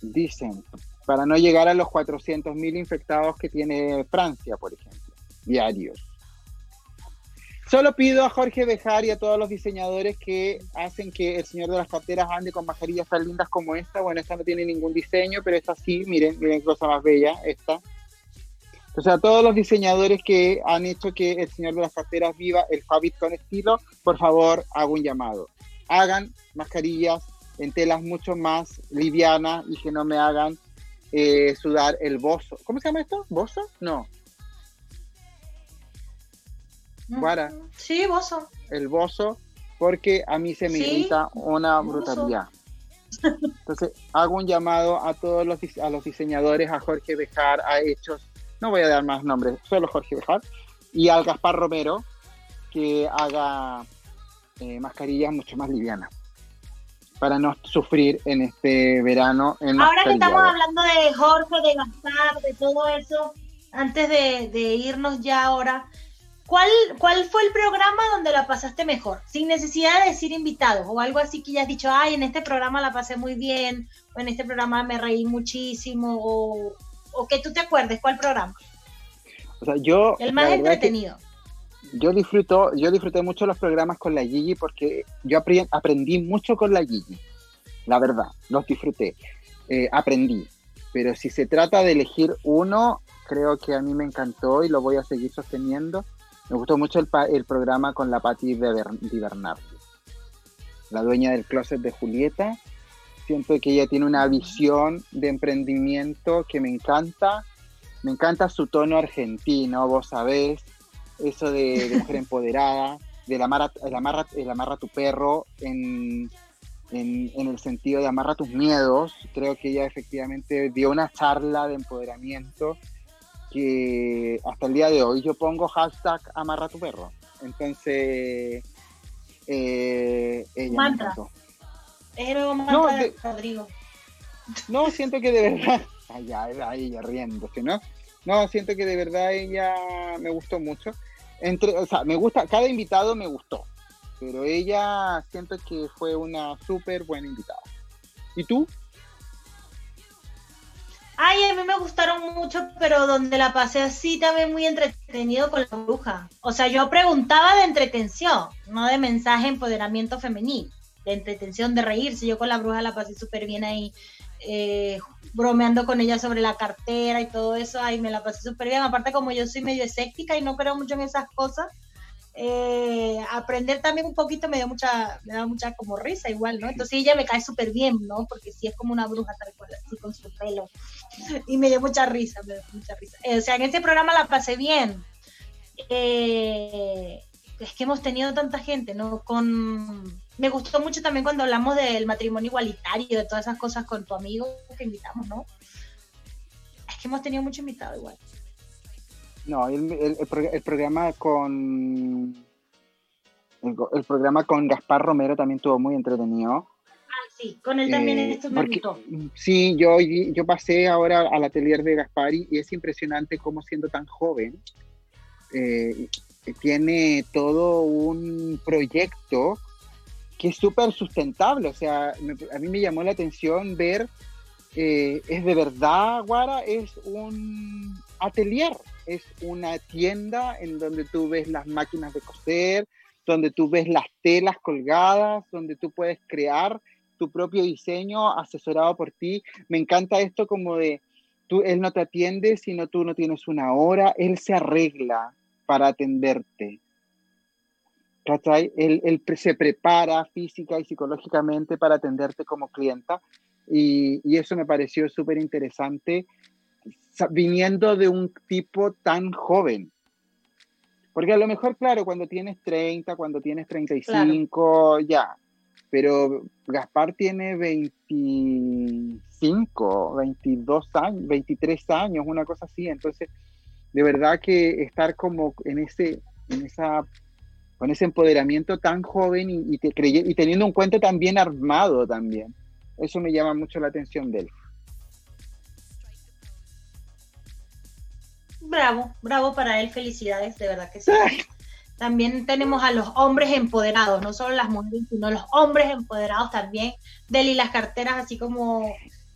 Dicen, para no llegar a los 400.000 infectados que tiene Francia, por ejemplo, diarios. Solo pido a Jorge Bejar y a todos los diseñadores que hacen que el señor de las carteras ande con mascarillas tan lindas como esta. Bueno, esta no tiene ningún diseño, pero esta sí, miren, miren cosa más bella, esta. O sea, todos los diseñadores que han hecho que el señor de las carteras viva el Fabit con estilo, por favor, hago un llamado. Hagan mascarillas en telas mucho más livianas y que no me hagan eh, sudar el bozo. ¿Cómo se llama esto? ¿Bozo? No, Guara. Sí, bozo. El bozo, porque a mí se me irrita una brutalidad. Entonces, hago un llamado a todos los, a los diseñadores, a Jorge Bejar, a Hechos, no voy a dar más nombres, solo Jorge Bejar, y al Gaspar Romero, que haga eh, mascarillas mucho más livianas para no sufrir en este verano. Ahora que estamos hablando de Jorge, de Gaspar, de todo eso, antes de, de irnos ya ahora, ¿Cuál, ¿Cuál fue el programa donde la pasaste mejor? Sin necesidad de decir invitados o algo así que ya has dicho, ay, en este programa la pasé muy bien, o en este programa me reí muchísimo, o, que tú te acuerdes, ¿cuál programa? O sea, yo... El más entretenido. Yo disfruto, yo disfruté mucho los programas con la Gigi porque yo aprendí mucho con la Gigi, la verdad, los disfruté, eh, aprendí. Pero si se trata de elegir uno, creo que a mí me encantó y lo voy a seguir sosteniendo me gustó mucho el, programa con la Patti Di Bernardi, la dueña del closet de Julieta. Siento que ella tiene una visión de emprendimiento que me encanta. Me encanta su tono argentino, vos sabés, eso de, mujer empoderada, de la amarra, el amarra, el amarra tu perro en, en, en, el sentido de amarra tus miedos. Creo que ella efectivamente dio una charla de empoderamiento que hasta el día de hoy yo pongo hashtag amarra tu perro. Entonces, eh, ella mantra. no, Rodrigo. No, siento que de verdad, Allá, ella riéndose, ¿no? No, siento que de verdad ella me gustó mucho. Entre, o sea, me gusta, cada invitado me gustó, pero ella siento que fue una súper buena invitada. ¿Y tú? Ay, a mí me gustaron mucho, pero donde la pasé así también muy entretenido con la bruja. O sea, yo preguntaba de entretención, no de mensaje empoderamiento femenino, de entretención, de reírse. Yo con la bruja la pasé súper bien ahí, eh, bromeando con ella sobre la cartera y todo eso. Ay, me la pasé súper bien. Aparte, como yo soy medio escéptica y no creo mucho en esas cosas, eh, aprender también un poquito me dio mucha, me da mucha como risa igual, ¿no? Entonces ella me cae súper bien, ¿no? Porque sí es como una bruja tal cual, así con su pelo. Y me dio mucha risa, me dio mucha risa. Eh, o sea, en este programa la pasé bien. Eh, es que hemos tenido tanta gente, ¿no? Con... Me gustó mucho también cuando hablamos del matrimonio igualitario, de todas esas cosas con tu amigo que invitamos, ¿no? Es que hemos tenido mucho invitado igual. No, el, el, programa con el, programa con Gaspar Romero también estuvo muy entretenido. Ah, sí, con él también eh, esto me gustó. Sí, yo, yo pasé ahora al atelier de Gaspar y, es impresionante cómo siendo tan joven eh, tiene todo un proyecto que es súper sustentable. O sea, a mí me llamó la atención ver, eh, es de verdad, Guara, es un atelier es una tienda en donde tú ves las máquinas de coser, donde tú ves las telas colgadas, donde tú puedes crear tu propio diseño asesorado por ti. Me encanta esto como de, tú, él no te atiende, sino tú no tienes una hora, él se arregla para atenderte. Él, él se prepara física y psicológicamente para atenderte como clienta y, y eso me pareció súper interesante viniendo de un tipo tan joven. Porque a lo mejor, claro, cuando tienes 30, cuando tienes 35, ya. Pero Gaspar tiene 25, 22 años, 23 años, una cosa así. Entonces, de verdad que estar como en ese, en esa, con ese empoderamiento tan joven y, te y teniendo un cuento tan bien armado también. Eso me llama mucho la atención de él. bravo, bravo para él, felicidades, de verdad que sí. También tenemos a los hombres empoderados, no solo las mujeres, sino los hombres empoderados también, de y las carteras, así como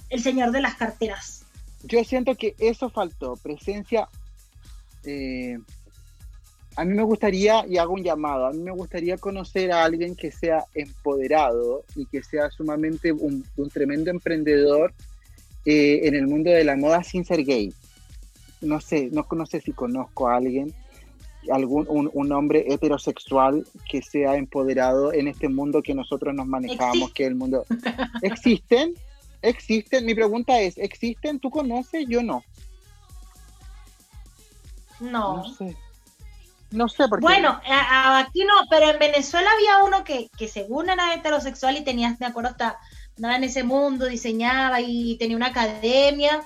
el señor de las carteras. Yo siento que eso faltó, presencia. Eh, a mí me gustaría, y hago un llamado, a mí me gustaría conocer a alguien que sea empoderado y que sea sumamente un, tremendo emprendedor eh, en el mundo de la moda sin ser gay no sé, no, sé si conozco a alguien, algún un, hombre heterosexual que sea empoderado en este mundo que nosotros nos manejamos, que el mundo... ¿Existen? ¿Existen? Mi pregunta es, ¿existen? ¿Tú conoces? Yo no. No. No sé. No sé por qué. Bueno, aquí no, pero en Venezuela había uno que, que según era heterosexual y tenía, me acuerdo, hasta andaba en ese mundo, diseñaba y tenía una academia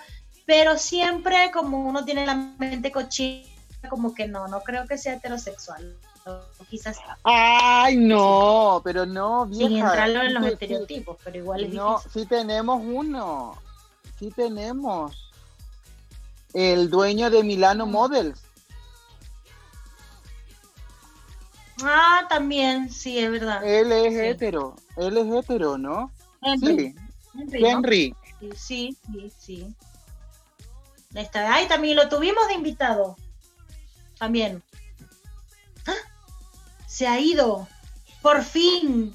pero siempre como uno tiene la mente cochina, como que no, no creo que sea heterosexual. quizás. Ay, no, pero no, vieja. Sin entrarlo en los estereotipos, pero igual es No, sí tenemos uno. Sí tenemos. El dueño de Milano mm. Models. Ah, también, sí, es verdad. Él es hetero, él es hetero, ¿no? Sí. Henry. Sí, sí, sí. Está ahí también lo tuvimos de invitado. También. ¡Ah! Se ha ido. Por fin.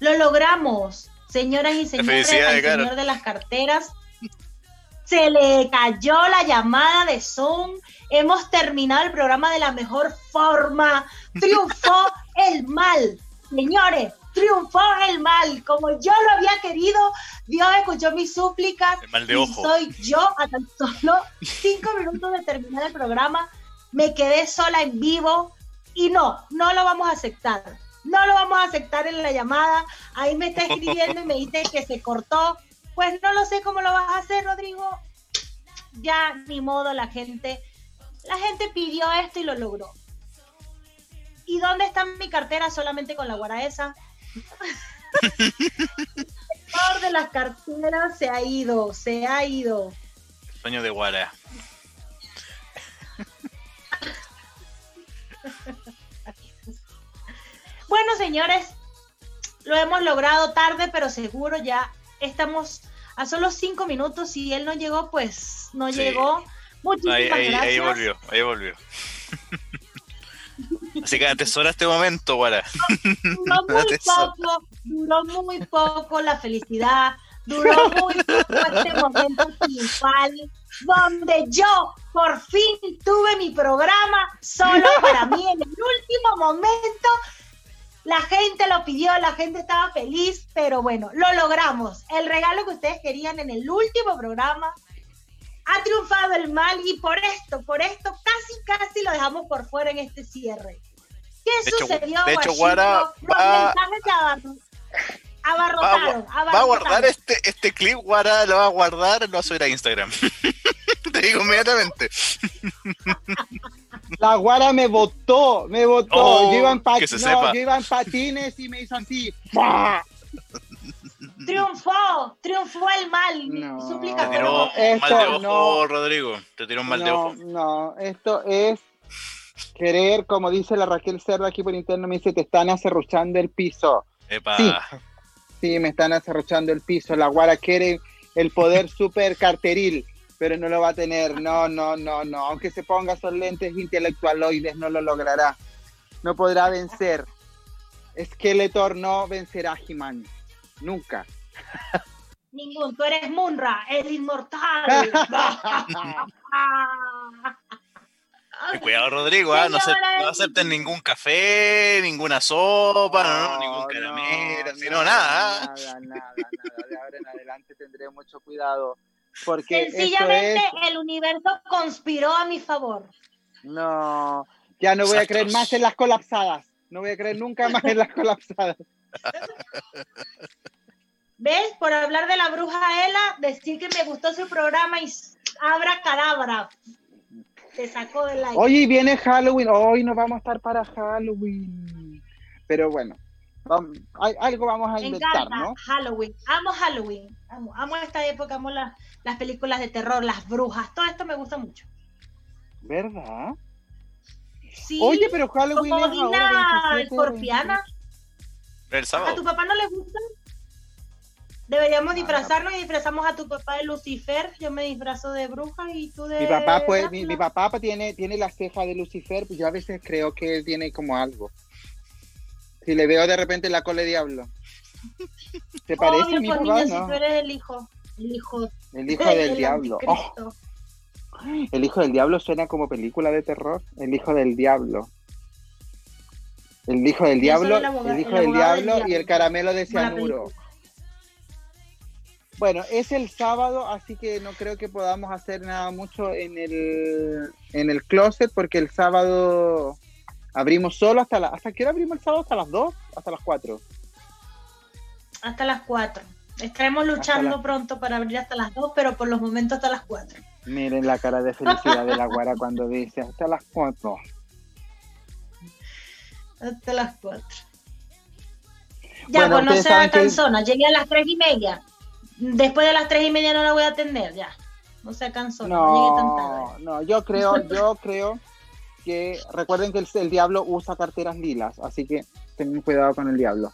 Lo logramos. Señoras y señores, al señor de las carteras. Se le cayó la llamada de Zoom. Hemos terminado el programa de la mejor forma. Triunfó el mal. Señores, triunfó el mal, como yo lo había querido, Dios escuchó mis súplicas. El mal de ojo. Y soy yo a tan solo cinco minutos de terminar el programa, me quedé sola en vivo y no, no lo vamos a aceptar. No lo vamos a aceptar en la llamada. Ahí me está escribiendo y me dice que se cortó. Pues no lo sé cómo lo vas a hacer, Rodrigo. Ya ni modo, la gente, la gente pidió esto y lo logró. ¿Y dónde está mi cartera solamente con la guaraesa? el de las carteras se ha ido, se ha ido. Sueño de Guara. Bueno, señores, lo hemos logrado tarde, pero seguro ya estamos a solo cinco minutos. Si él no llegó, pues no Sí. llegó. Muchísimas Ahí, ahí, gracias. ahí volvió, ahí volvió. Así que atesora este momento, Guara. Duró muy Atesora. poco, duró muy poco la felicidad, duró muy poco este momento triunfal, donde yo por fin tuve mi programa solo para mí en el último momento. La gente lo pidió, la gente estaba feliz, pero bueno, lo logramos. El regalo que ustedes querían en el último programa ha triunfado el mal y por esto, por esto casi, casi lo dejamos por fuera en este cierre. ¿Qué De hecho- sucedió? de hecho? Guara va- Va abarrotaron, gua- va a guardar este, este clip, Guara lo va a guardar, lo va a subir a Instagram. Te digo inmediatamente. La guara me votó, me votó. Oh, yo, iba en pat- que se no, sepa. yo iba en patines y me hizo así. ¡Fua! Triunfó, triunfó el mal. No. súplica Te tiró un mal de Esto ojo, no. Rodrigo. Te tiró un mal de no, ojo. no, esto es querer, como dice la Raquel Cerda aquí por interno, me dice, te están acerruchando el piso. Epa. Sí. Sí, me están acerruchando el piso. La guara quiere el poder super carteril, pero no lo va a tener. No, no, no, no. Aunque se ponga esos lentes intelectualoides, no lo logrará. No podrá vencer. Skeletor no vencerá a He-Man. Nunca. Ningún, tú eres Munra, el inmortal. Ten cuidado, Rodrigo, ¿ah? no, acepten ningún café, ninguna sopa, no, no, ningún caramelo, no, sino nada. ¿ah? Nada, nada, nada. De ahora en adelante tendré mucho cuidado. Porque esto Sencillamente es... el universo conspiró a mi favor. No, ya no voy a creer más en las colapsadas. No voy a creer nunca más en las colapsadas. ¿Ves? Por hablar de la bruja Ela, decir que me gustó su programa y abra cadabra. Te sacó del aire. Hoy viene Halloween. Hoy nos vamos a estar para Halloween. Pero bueno, hay- algo vamos a Me inventar, encanta ¿no? Halloween. Amo Halloween. Amo, amo esta época, amo la- las películas de terror, las brujas. Todo esto me gusta mucho. ¿Verdad? Sí, Oye, pero Halloween como es ahora Dina 27, Escorpiana. El ¿A tu sábado. papá no le gusta? Deberíamos Ah. disfrazarnos y disfrazamos a tu papá de Lucifer. Yo me disfrazo de bruja y tú de. Mi papá, pues, mi, papá pues, tiene, tiene la ceja de Lucifer, pues yo a veces creo que él tiene como algo. Si le veo de repente la cola de diablo. ¿Te parece Obvio, mi pues, papá? niña, No? si tú eres el hijo. El hijo, El hijo del diablo. Oh, el hijo del diablo suena como película de terror. El hijo del diablo. El hijo del diablo, el hijo el del abogado del diablo y diablo. el caramelo de cianuro. Bueno, es el sábado, así que no creo que podamos hacer nada mucho en el, en el closet, porque el sábado abrimos solo hasta la... ¿Hasta qué hora abrimos el sábado? ¿Hasta las 2? ¿Hasta las 4? Hasta las 4. Estaremos luchando la- pronto para abrir hasta las 2, pero por los momentos hasta las 4. Miren la cara de felicidad de la guara cuando dice hasta las 4. Hasta las 4. Ya, Bueno, pues no sea que- cansona. Llegué a las 3 y media. Después de las 3 y media no la voy a atender, ya. No sea cansona. No, llegué tan tarde. No, no, yo creo, yo creo que recuerden que el, el diablo usa carteras lilas, así que tengan cuidado con el diablo.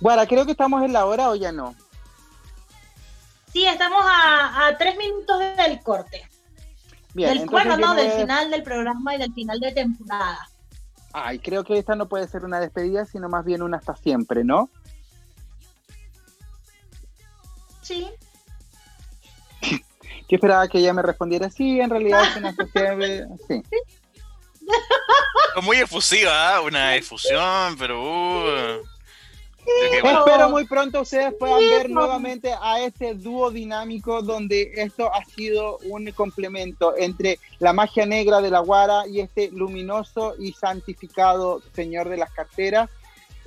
Bueno, creo que estamos en la hora o ya no. Sí, estamos a, a 3 minutos del corte. Bien, del, yo no, me del final del programa y del final de temporada. Ay, creo que esta no puede ser una despedida, sino más bien una hasta siempre, ¿no? Sí. Yo esperaba que ella me respondiera, sí, en realidad es una hasta siempre. Sí. Muy efusiva, ¿ah? una efusión, pero. Uh, que- Espero muy pronto ustedes puedan Sí, ver no. nuevamente a este dúo dinámico donde esto ha sido un complemento entre la magia negra de la Guara y este luminoso y santificado señor de las carteras.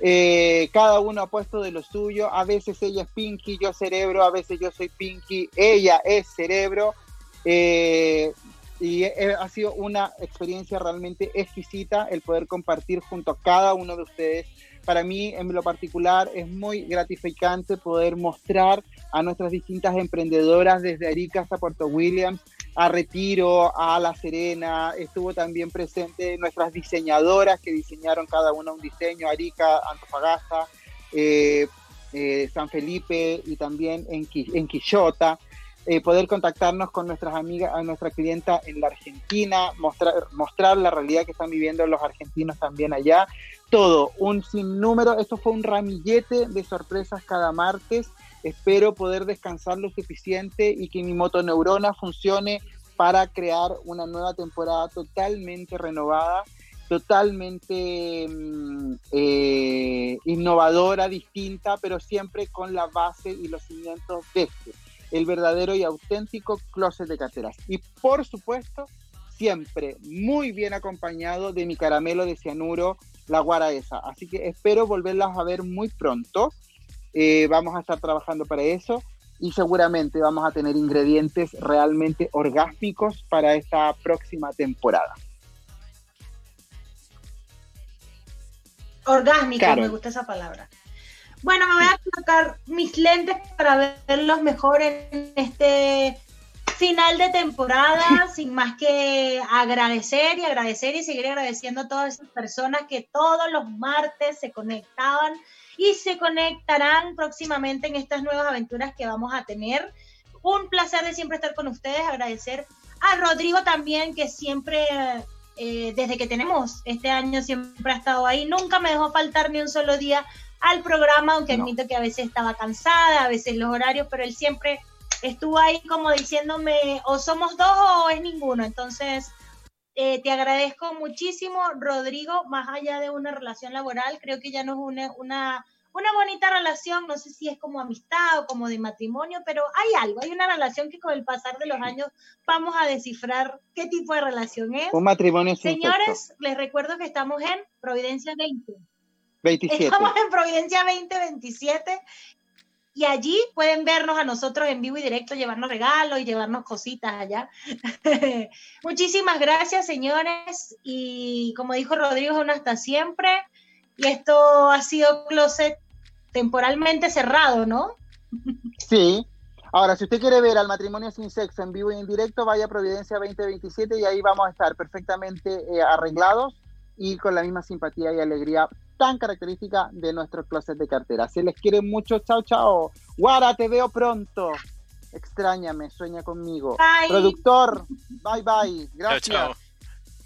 Eh, cada uno ha puesto de lo suyo. A veces ella es Pinky, yo cerebro, a veces yo soy Pinky, ella es cerebro. Eh, y ha sido una experiencia realmente exquisita el poder compartir junto a cada uno de ustedes para mí en lo particular es muy gratificante poder mostrar a nuestras distintas emprendedoras desde Arica hasta Puerto Williams a Retiro, a La Serena, estuvo también presente nuestras diseñadoras que diseñaron cada una un diseño, Arica, Antofagasta, eh, eh, San Felipe y también en, en Quillota. Eh, poder contactarnos con nuestras amigas, a nuestra clienta en la Argentina, mostrar, mostrar la realidad que están viviendo los argentinos también allá. Todo, un sinnúmero, esto fue un ramillete de sorpresas cada martes. Espero poder descansar lo suficiente y que mi motoneurona funcione para crear una nueva temporada totalmente renovada, totalmente mm, eh, innovadora, distinta, pero siempre con la base y los cimientos de este el verdadero y auténtico closet de carteras. Y por supuesto, siempre muy bien acompañado de mi caramelo de cianuro, la guara esa. Así que espero volverlas a ver muy pronto. Eh, vamos a estar trabajando para eso y seguramente vamos a tener ingredientes realmente orgásmicos para esta próxima temporada. Orgásmico, me gusta esa palabra. Bueno, me voy a colocar mis lentes para verlos mejor en este final de temporada, sin más que agradecer y agradecer y seguir agradeciendo a todas esas personas que todos los martes se conectaban y se conectarán próximamente en estas nuevas aventuras que vamos a tener. Un placer de siempre estar con ustedes, agradecer a Rodrigo también, que siempre, eh, desde que tenemos este año, siempre ha estado ahí, nunca me dejó faltar ni un solo día al programa, aunque admito que a veces estaba cansada, a veces los horarios, pero él siempre estuvo ahí como diciéndome o somos dos o es ninguno. Entonces, eh, te agradezco muchísimo, Rodrigo, más allá de una relación laboral, creo que ya no es una, una, una bonita relación, no sé si es como amistad o como de matrimonio, pero hay algo, hay una relación que con el pasar de los años vamos a descifrar qué tipo de relación es. Un matrimonio Señores, les recuerdo que estamos en Providencia 20. 27. Estamos en Providencia 2027 y allí pueden vernos a nosotros en vivo y directo, llevarnos regalos y llevarnos cositas allá. Muchísimas gracias, señores. Y como dijo Rodrigo, es hasta siempre. Y esto ha sido Closet temporalmente cerrado, ¿no? Sí. Ahora, si usted quiere ver al matrimonio sin sexo en vivo y en directo, vaya a Providencia 2027 y ahí vamos a estar perfectamente eh, arreglados y con la misma simpatía y alegría tan característica de nuestro closet de cartera. Se les quiere mucho, chao, chao. Guara, te veo pronto. Extrañame, sueña conmigo. Productor, bye bye. Gracias.